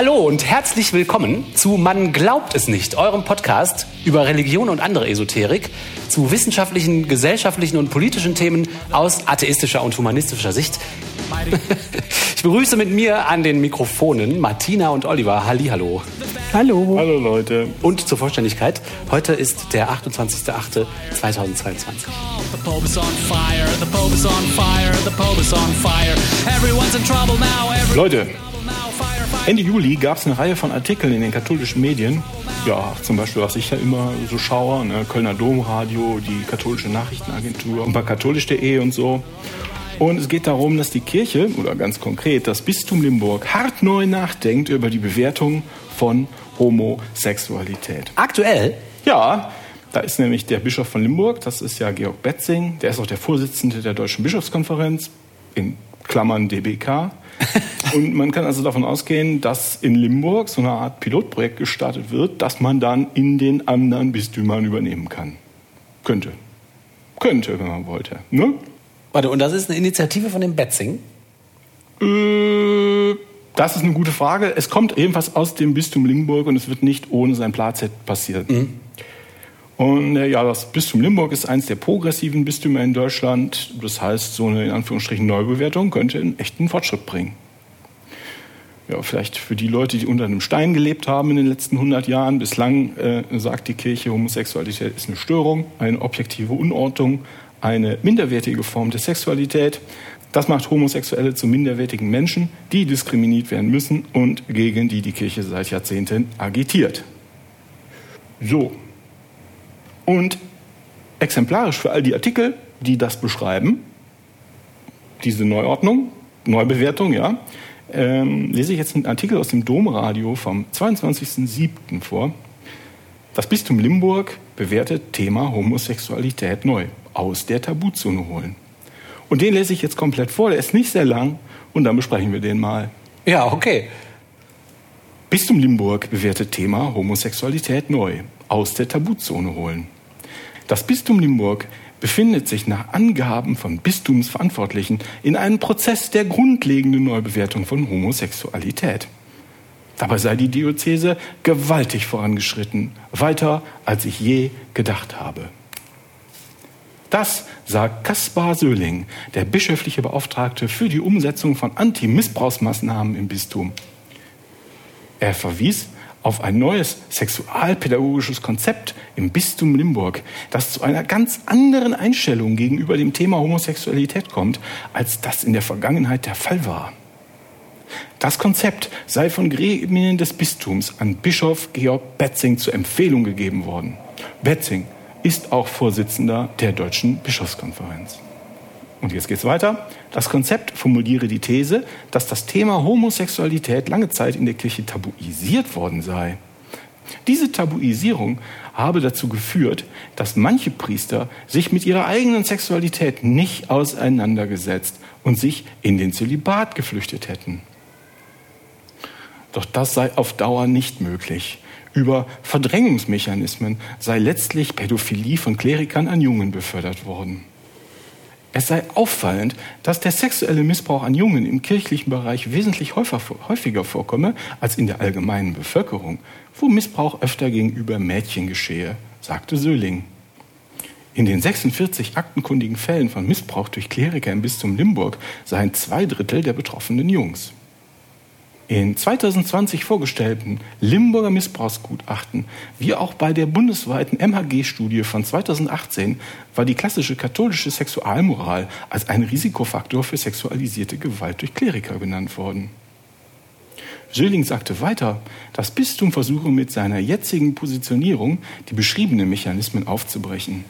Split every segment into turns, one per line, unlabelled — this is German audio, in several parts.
Hallo und herzlich willkommen zu Man glaubt es nicht, eurem Podcast über Religion und andere Esoterik, zu wissenschaftlichen, gesellschaftlichen und politischen Themen aus atheistischer und humanistischer Sicht. Ich begrüße mit mir an den Mikrofonen Martina und Oliver. Hallihallo.
Hallo.
Hallo Leute.
Und zur Vollständigkeit, heute ist der 28.08.2022.
The Pope is on fire, the Pope is on fire, the Pope is on fire. Everyone's in trouble now, everyone's
Leute, Ende Juli gab es eine Reihe von Artikeln in den katholischen Medien. Ja, zum Beispiel, was ich ja immer so schaue, ne? Kölner Domradio, die katholische Nachrichtenagentur und bei katholisch.de und so. Und es geht darum, dass die Kirche, oder ganz konkret das Bistum Limburg, hart neu nachdenkt über die Bewertung von Homosexualität.
Aktuell
Ja, da ist nämlich der Bischof von Limburg, das ist ja Georg Betzing, der ist auch der Vorsitzende der Deutschen Bischofskonferenz, in Klammern DBK. Und man kann also davon ausgehen, dass in Limburg so eine Art Pilotprojekt gestartet wird, das man dann in den anderen Bistümern übernehmen kann. Könnte. Könnte, wenn man wollte. Ne?
Warte, und das ist eine Initiative von dem Betzing?
Äh, Das ist eine gute Frage. Es kommt ebenfalls aus dem Bistum Limburg und es wird nicht ohne sein Platzett passieren. Und äh, ja, das Bistum Limburg ist eines der progressiven Bistümer in Deutschland. Das heißt, so eine in Anführungsstrichen Neubewertung könnte einen echten Fortschritt bringen. Ja, vielleicht für die Leute, die unter einem Stein gelebt haben in den letzten 100 Jahren. Bislang äh, sagt die Kirche, Homosexualität ist eine Störung, eine objektive Unordnung, eine minderwertige Form der Sexualität. Das macht Homosexuelle zu minderwertigen Menschen, die diskriminiert werden müssen und gegen die die Kirche seit Jahrzehnten agitiert. So. Und exemplarisch für all die Artikel, die das beschreiben, diese Neuordnung, Neubewertung, ja, ähm, lese ich jetzt einen Artikel aus dem Domradio vom 22.07. vor. Das Bistum Limburg bewertet Thema Homosexualität neu. Aus der Tabuzone holen. Und den lese ich jetzt komplett vor, der ist nicht sehr lang und dann besprechen wir den mal.
Ja, okay.
Bistum Limburg bewertet Thema Homosexualität neu. Aus der Tabuzone holen. Das Bistum Limburg befindet sich nach Angaben von Bistumsverantwortlichen in einem Prozess der grundlegenden Neubewertung von Homosexualität. Dabei sei die Diözese gewaltig vorangeschritten, weiter als ich je gedacht habe. Das sagt Kaspar Söhling, der bischöfliche Beauftragte für die Umsetzung von Anti-Missbrauchsmaßnahmen im Bistum. Er verwies auf ein neues sexualpädagogisches Konzept im Bistum Limburg, das zu einer ganz anderen Einstellung gegenüber dem Thema Homosexualität kommt, als das in der Vergangenheit der Fall war. Das Konzept sei von Gremien des Bistums an Bischof Georg Betzing zur Empfehlung gegeben worden. Betzing ist auch Vorsitzender der Deutschen Bischofskonferenz. Und jetzt geht's weiter. Das Konzept formuliere die These, dass das Thema Homosexualität lange Zeit in der Kirche tabuisiert worden sei. Diese Tabuisierung habe dazu geführt, dass manche Priester sich mit ihrer eigenen Sexualität nicht auseinandergesetzt und sich in den Zölibat geflüchtet hätten. Doch das sei auf Dauer nicht möglich. Über Verdrängungsmechanismen sei letztlich Pädophilie von Klerikern an Jungen befördert worden. Es sei auffallend, dass der sexuelle Missbrauch an Jungen im kirchlichen Bereich wesentlich häufiger vorkomme als in der allgemeinen Bevölkerung, wo Missbrauch öfter gegenüber Mädchen geschehe, sagte Söhling. In den 46 aktenkundigen Fällen von Missbrauch durch Kleriker im Bistum Limburg seien zwei Drittel der betroffenen Jungs. In 2020 vorgestellten Limburger Missbrauchsgutachten, wie auch bei der bundesweiten MHG-Studie von 2018, war die klassische katholische Sexualmoral als ein Risikofaktor für sexualisierte Gewalt durch Kleriker benannt worden. Söhling sagte weiter, das Bistum versuche mit seiner jetzigen Positionierung die beschriebenen Mechanismen aufzubrechen.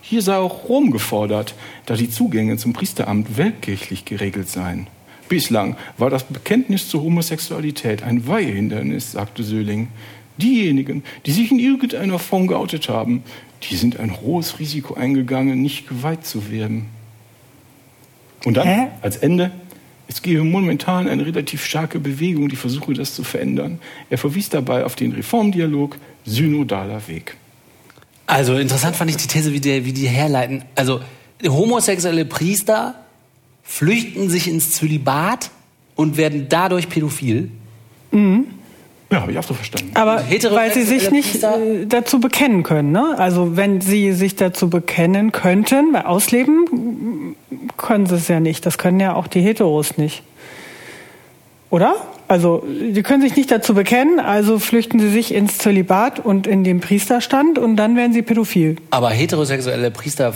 Hier sei auch Rom gefordert, da die Zugänge zum Priesteramt weltkirchlich geregelt seien. Bislang war das Bekenntnis zur Homosexualität ein Weihehindernis, sagte Söhling. Diejenigen, die sich in irgendeiner Form geoutet haben, die sind ein hohes Risiko eingegangen, nicht geweiht zu werden. Und dann,
Hä?
als Ende, es gebe momentan eine relativ starke Bewegung, die versuche, das zu verändern. Er verwies dabei auf den Reformdialog Synodaler Weg.
Also interessant fand ich die These, wie die, wie die herleiten. Also homosexuelle Priester flüchten sich ins Zölibat und werden dadurch pädophil.
Ja, habe ich auch so verstanden.
Aber
Heterosexuelle
weil sie sich nicht äh, dazu bekennen können. Ne? Also wenn sie sich dazu bekennen könnten, weil ausleben können sie es ja nicht. Das können ja auch die Heteros nicht. Oder? Also die können sich nicht dazu bekennen, also flüchten sie sich ins Zölibat und in den Priesterstand und dann werden sie pädophil.
Aber heterosexuelle Priester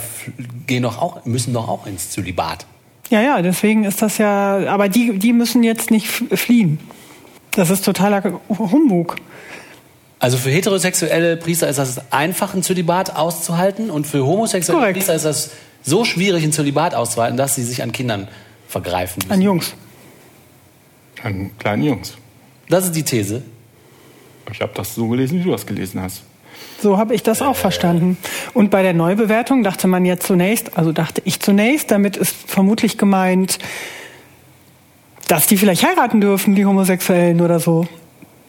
gehen doch auch, müssen doch auch ins Zölibat.
Ja, ja, deswegen ist das ja, aber die, die müssen jetzt nicht fliehen. Das ist totaler Humbug.
Also für heterosexuelle Priester ist das einfach, ein Zölibat auszuhalten und für homosexuelle
Korrekt.
Priester ist das so schwierig, ein Zölibat auszuhalten, dass sie sich an Kindern vergreifen müssen.
An Jungs.
An kleinen Jungs.
Das ist die These.
Ich habe das so gelesen, wie du das gelesen hast.
So habe ich das auch verstanden. Und bei der Neubewertung dachte man ja zunächst, also dachte ich zunächst, damit ist vermutlich gemeint, dass die vielleicht heiraten dürfen, die Homosexuellen oder so.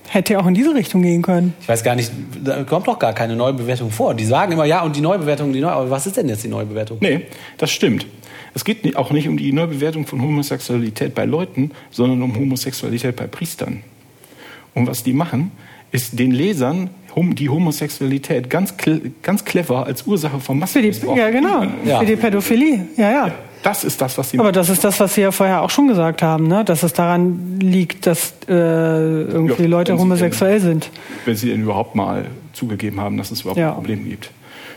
Hätte ja auch in diese Richtung gehen können.
Ich weiß gar nicht, da kommt doch gar keine Neubewertung vor. Die sagen immer, ja, und die Neubewertung, die Neu aber was ist denn jetzt die Neubewertung?
Nee, das stimmt. Es geht auch nicht um die Neubewertung von Homosexualität bei Leuten, sondern um Homosexualität bei Priestern. Und was die machen, ist den Lesern die Homosexualität ganz, ganz clever als Ursache von Massenmissbrauch.
ja, genau.
Ja.
Für die Pädophilie. Ja, ja.
Das ist das, was sie
Aber das ist das, was Sie ja vorher auch schon gesagt haben, ne? dass es daran liegt, dass äh, irgendwie
Ja,
Leute homosexuell sind.
wenn sie denn überhaupt mal zugegeben haben, dass es überhaupt
Ja.
ein Problem gibt.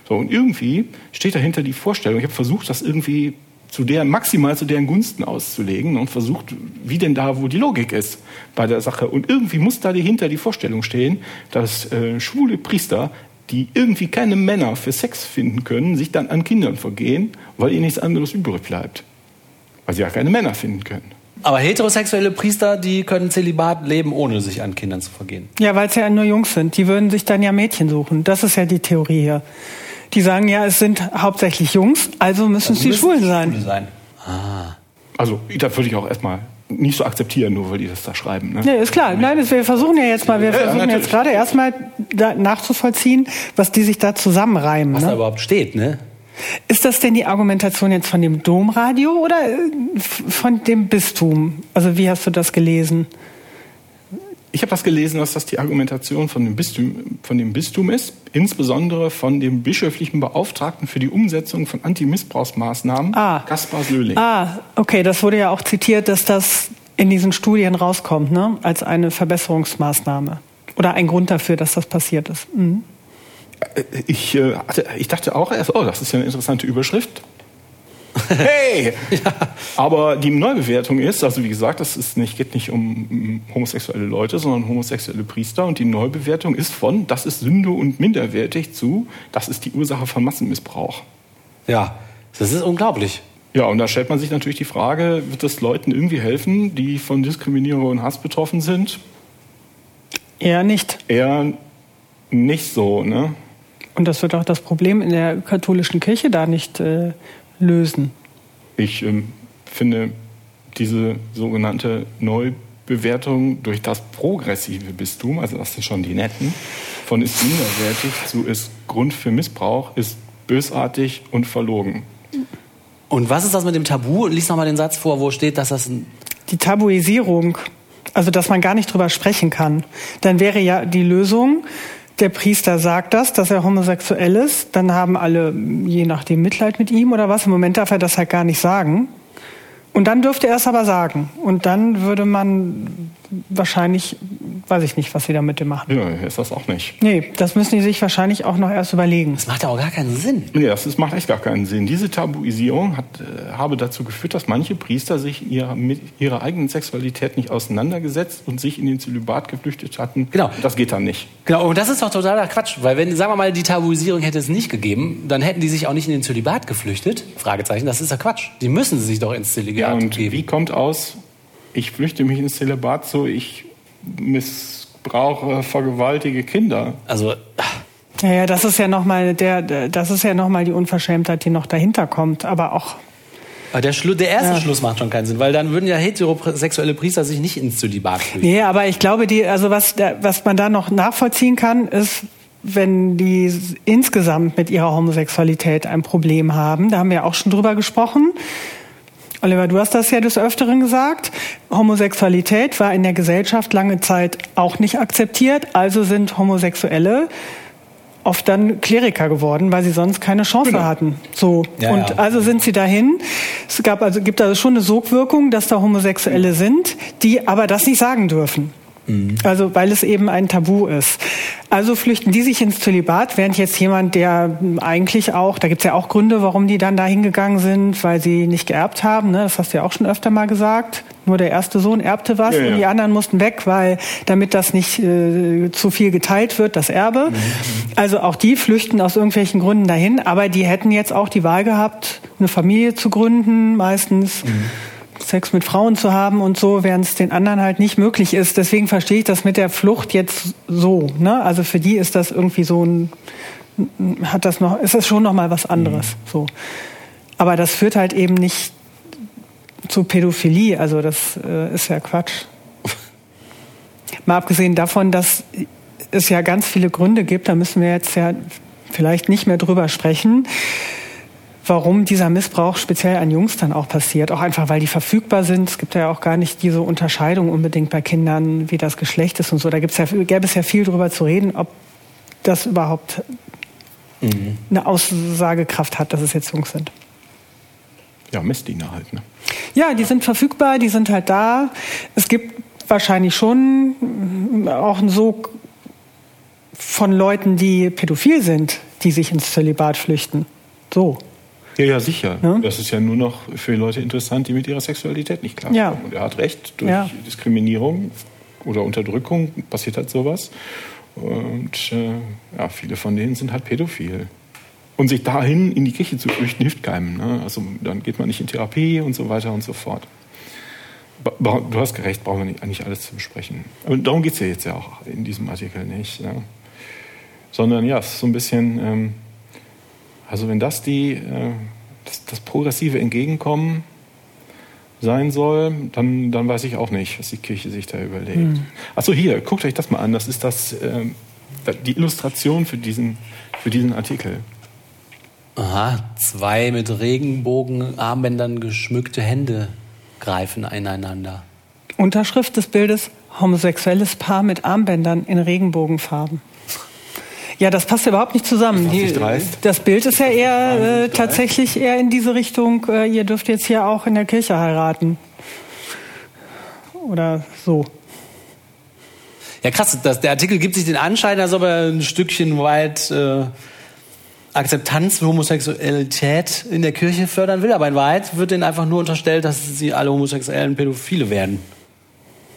So, und irgendwie steht dahinter die Vorstellung, ich habe versucht, das irgendwie zu deren, maximal zu deren Gunsten auszulegen und versucht, wie denn da, wo die Logik ist bei der Sache. Und irgendwie muss da dahinter die Vorstellung stehen, dass äh, schwule Priester, die irgendwie keine Männer für Sex finden können, sich dann an Kindern vergehen, weil ihnen nichts anderes übrig bleibt. Weil sie ja keine Männer finden können.
Aber heterosexuelle Priester, die können Zölibat leben, ohne sich an Kindern zu vergehen.
Ja, weil es ja nur Jungs sind. Die würden sich dann ja Mädchen suchen. Das ist ja die Theorie hier. Die sagen ja, es sind hauptsächlich Jungs, also müssen es die Schwulen
Schwule
sein.
sein.
Also, das würde ich auch erstmal nicht so akzeptieren, nur weil die das da schreiben. Ne?
Nee, ist klar. Nein, das- wir versuchen ja jetzt mal, wir
Ja, ja,
versuchen
natürlich.
jetzt gerade erstmal da nachzuvollziehen, was die sich da zusammenreimen.
Was da
Ne?
überhaupt steht, ne?
Ist das denn die Argumentation jetzt von dem Domradio oder äh, von dem Bistum? Also wie hast du das gelesen?
Ich habe das gelesen, dass das die Argumentation von dem, Bistum, von dem Bistum ist, insbesondere von dem bischöflichen Beauftragten für die Umsetzung von Antimissbrauchsmaßnahmen,
Ah.
Kaspar Söhling.
Ah, okay, das wurde ja auch zitiert, dass das in diesen Studien rauskommt, ne? als eine Verbesserungsmaßnahme. Oder ein Grund dafür, dass das passiert ist. Mhm.
Ich, äh, ich dachte auch erst, oh, das ist ja eine interessante Überschrift. Hey! Aber die Neubewertung ist, also wie gesagt, das ist nicht, geht nicht um homosexuelle Leute, sondern homosexuelle Priester. Und die Neubewertung ist von, das ist Sünde und minderwertig zu, das ist die Ursache von Massenmissbrauch.
Ja, das ist unglaublich.
Ja, und da stellt man sich natürlich die Frage, wird das Leuten irgendwie helfen, die von Diskriminierung und Hass betroffen sind?
Eher nicht.
Eher nicht so, ne?
Und das wird auch das Problem in der katholischen Kirche da nicht äh, lösen.
Ich ähm, finde diese sogenannte Neubewertung durch das progressive Bistum, also das sind schon die Netten, von ist minderwertig zu ist Grund für Missbrauch, ist bösartig und verlogen.
Und was ist das mit dem Tabu? Lies noch mal den Satz vor, wo steht, dass das ein
Die Tabuisierung, also dass man gar nicht drüber sprechen kann, dann wäre ja die Lösung, der Priester sagt das, dass er homosexuell ist, dann haben alle je nachdem Mitleid mit ihm oder was. Im Moment darf er das halt gar nicht sagen. Und dann dürfte er es aber sagen. Und dann würde man wahrscheinlich, weiß ich nicht, was sie damit machen.
Ja, ist das auch nicht.
Nee, das müssen die sich wahrscheinlich auch noch erst überlegen.
Das macht ja auch gar keinen Sinn.
Nee, das ist, macht echt gar keinen Sinn. Diese Tabuisierung hat, äh, habe dazu geführt, dass manche Priester sich ihrer, mit ihrer eigenen Sexualität nicht auseinandergesetzt und sich in den Zölibat geflüchtet hatten.
Genau.
Das geht dann nicht.
Genau, und das ist doch totaler Quatsch, weil wenn, sagen wir mal, die Tabuisierung hätte es nicht gegeben, dann hätten die sich auch nicht in den Zölibat geflüchtet. Fragezeichen, das ist ja Quatsch. Die müssen sich doch ins Zölibat
Ja, und
geben.
wie kommt aus, ich flüchte mich ins Zölibat so, ich missbrauche, vergewaltige Kinder.
Also,
Ja, ja, das ist ja nochmal der, der- das ist ja noch mal die Unverschämtheit, die noch dahinter kommt. Aber auch,
aber der, Schlu der erste
Ja.
Schluss macht schon keinen Sinn, weil dann würden ja heterosexuelle Priester sich nicht ins Zölibat flüchten.
nee, aber ich glaube, die, also was, was man da noch nachvollziehen kann, ist, wenn die insgesamt mit ihrer Homosexualität ein Problem haben. Da haben wir auch schon drüber gesprochen. Oliver, du hast das ja des Öfteren gesagt. Homosexualität war in der Gesellschaft lange Zeit auch nicht akzeptiert. Also sind Homosexuelle oft dann Kleriker geworden, weil sie sonst keine Chance
Genau.
hatten. So.
Ja,
und
ja.
also sind sie dahin. Es gab also, gibt also schon eine Sogwirkung, dass da Homosexuelle sind, die aber das nicht sagen dürfen. Also, weil es eben ein Tabu ist. Also flüchten die sich ins Zölibat, während jetzt jemand, der eigentlich auch, da gibt's ja auch Gründe, warum die dann da hingegangen sind, weil sie nicht geerbt haben, ne? das hast du ja auch schon öfter mal gesagt. Nur der erste Sohn erbte was
Ja, ja.
und die anderen mussten weg, weil damit das nicht äh, zu viel geteilt wird, das Erbe. Also auch die flüchten aus irgendwelchen Gründen dahin, aber die hätten jetzt auch die Wahl gehabt, eine Familie zu gründen, meistens. Sex mit Frauen zu haben und so, während es den anderen halt nicht möglich ist. Deswegen verstehe ich das mit der Flucht jetzt so. Ne? Also für die ist das irgendwie so ein, hat das noch, ist das schon noch mal was anderes. So, aber das führt halt eben nicht zu Pädophilie. Also das äh, ist ja Quatsch. Mal abgesehen davon, dass es ja ganz viele Gründe gibt, da müssen wir jetzt ja vielleicht nicht mehr drüber sprechen warum dieser Missbrauch speziell an Jungs dann auch passiert. Auch einfach, weil die verfügbar sind. Es gibt ja auch gar nicht diese Unterscheidung unbedingt bei Kindern, wie das Geschlecht ist und so. Da gibt's ja, gäbe es ja viel drüber zu reden, ob das überhaupt eine Aussagekraft hat, dass es jetzt Jungs sind.
Ja, Messdiener halt. Ne?
Ja, die sind verfügbar, die sind halt da. Es gibt wahrscheinlich schon auch einen Sog von Leuten, die pädophil sind, die sich ins Zölibat flüchten. So.
Ja, ja, sicher.
Ja.
Das ist ja nur noch für Leute interessant, die mit ihrer Sexualität nicht klarkommen.
Ja.
Und er hat recht, durch
Ja.
Diskriminierung oder Unterdrückung passiert halt sowas. Und äh, ja, viele von denen sind halt pädophil. Und sich dahin in die Kirche zu flüchten, hilft keinem. Ne? Also dann geht man nicht in Therapie und so weiter und so fort. Ba- Du hast recht, brauchen wir nicht, eigentlich alles zu besprechen. Aber darum geht es ja jetzt ja auch in diesem Artikel nicht. Ja? Sondern ja, es ist so ein bisschen, ähm, also wenn das die, äh, das, das progressive Entgegenkommen sein soll, dann, dann weiß ich auch nicht, was die Kirche sich da überlegt. Achso, hier, guckt euch das mal an. Das ist das, ähm, die Illustration für diesen, für diesen Artikel.
Aha, zwei mit Regenbogenarmbändern geschmückte Hände greifen ineinander.
Unterschrift des Bildes homosexuelles Paar mit Armbändern in Regenbogenfarben. Ja, das passt überhaupt nicht zusammen.
Nicht
das Bild ist ja eher äh, tatsächlich eher in diese Richtung, äh, ihr dürft jetzt hier auch in der Kirche heiraten. Oder so.
Ja, krass, das, der Artikel gibt sich den Anschein, als ob er ein Stückchen weit äh, Akzeptanz für Homosexualität in der Kirche fördern will, aber in Wahrheit wird denen einfach nur unterstellt, dass sie alle Homosexuellen Pädophile werden.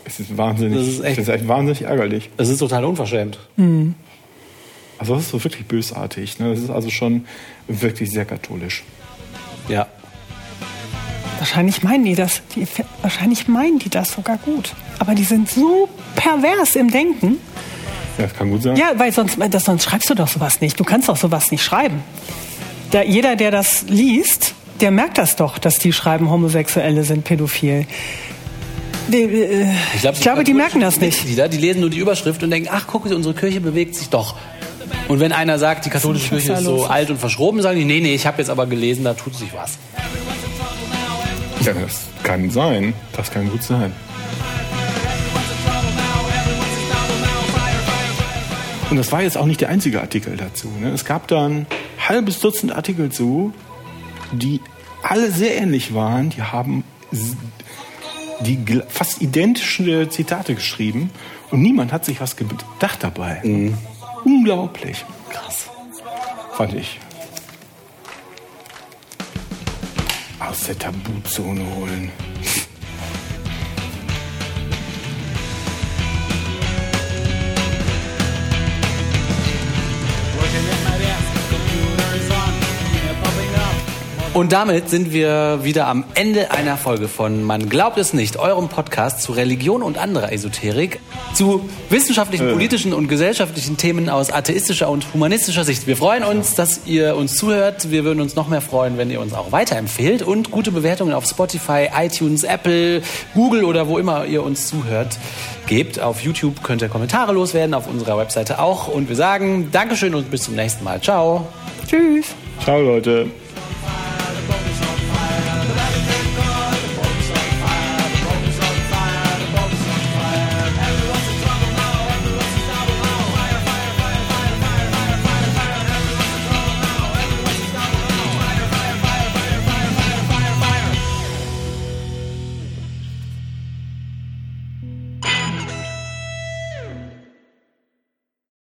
Es ist wahnsinnig,
Das ist echt-
das ist echt wahnsinnig ärgerlich.
Das ist total unverschämt.
Also das ist so wirklich bösartig. Ne? Das ist also schon wirklich sehr katholisch.
Ja.
Wahrscheinlich meinen die das. Die, wahrscheinlich meinen die das sogar gut. Aber die sind so pervers im Denken.
Ja, das kann gut sein.
Ja, weil sonst, das, sonst schreibst du doch sowas nicht. Du kannst doch sowas nicht schreiben. Da, jeder, der das liest, der merkt das doch, dass die schreiben, Homosexuelle sind pädophil. Die, äh, ich,
glaub,
glaube, die merken das nicht.
Mitglieder, die lesen nur die Überschrift und denken, ach, guck, unsere Kirche bewegt sich doch. Und wenn einer sagt, die katholische Kirche ist so
los?
alt und verschroben, sagen die, nee, nee, ich habe jetzt aber gelesen, da tut sich was.
Ja, das kann sein. Das kann gut sein. Und das war jetzt auch nicht der einzige Artikel dazu. Ne? Es gab da ein halbes Dutzend Artikel zu, die alle sehr ähnlich waren. Die haben die fast identische Zitate geschrieben und niemand hat sich was gedacht dabei. Unglaublich. Krass. Fand ich. Aus der Tabuzone holen.
Und damit sind wir wieder am Ende einer Folge von Man glaubt es nicht, eurem Podcast zu Religion und anderer Esoterik, zu wissenschaftlichen, politischen und gesellschaftlichen Themen aus atheistischer und humanistischer Sicht. Wir freuen uns, dass ihr uns zuhört. Wir würden uns noch mehr freuen, wenn ihr uns auch weiterempfehlt und gute Bewertungen auf Spotify, iTunes, Apple, Google oder wo immer ihr uns zuhört gebt. Auf YouTube könnt ihr Kommentare loswerden, auf unserer Webseite auch. Und wir sagen Dankeschön und bis zum nächsten Mal. Ciao.
Tschüss.
Ciao, Leute.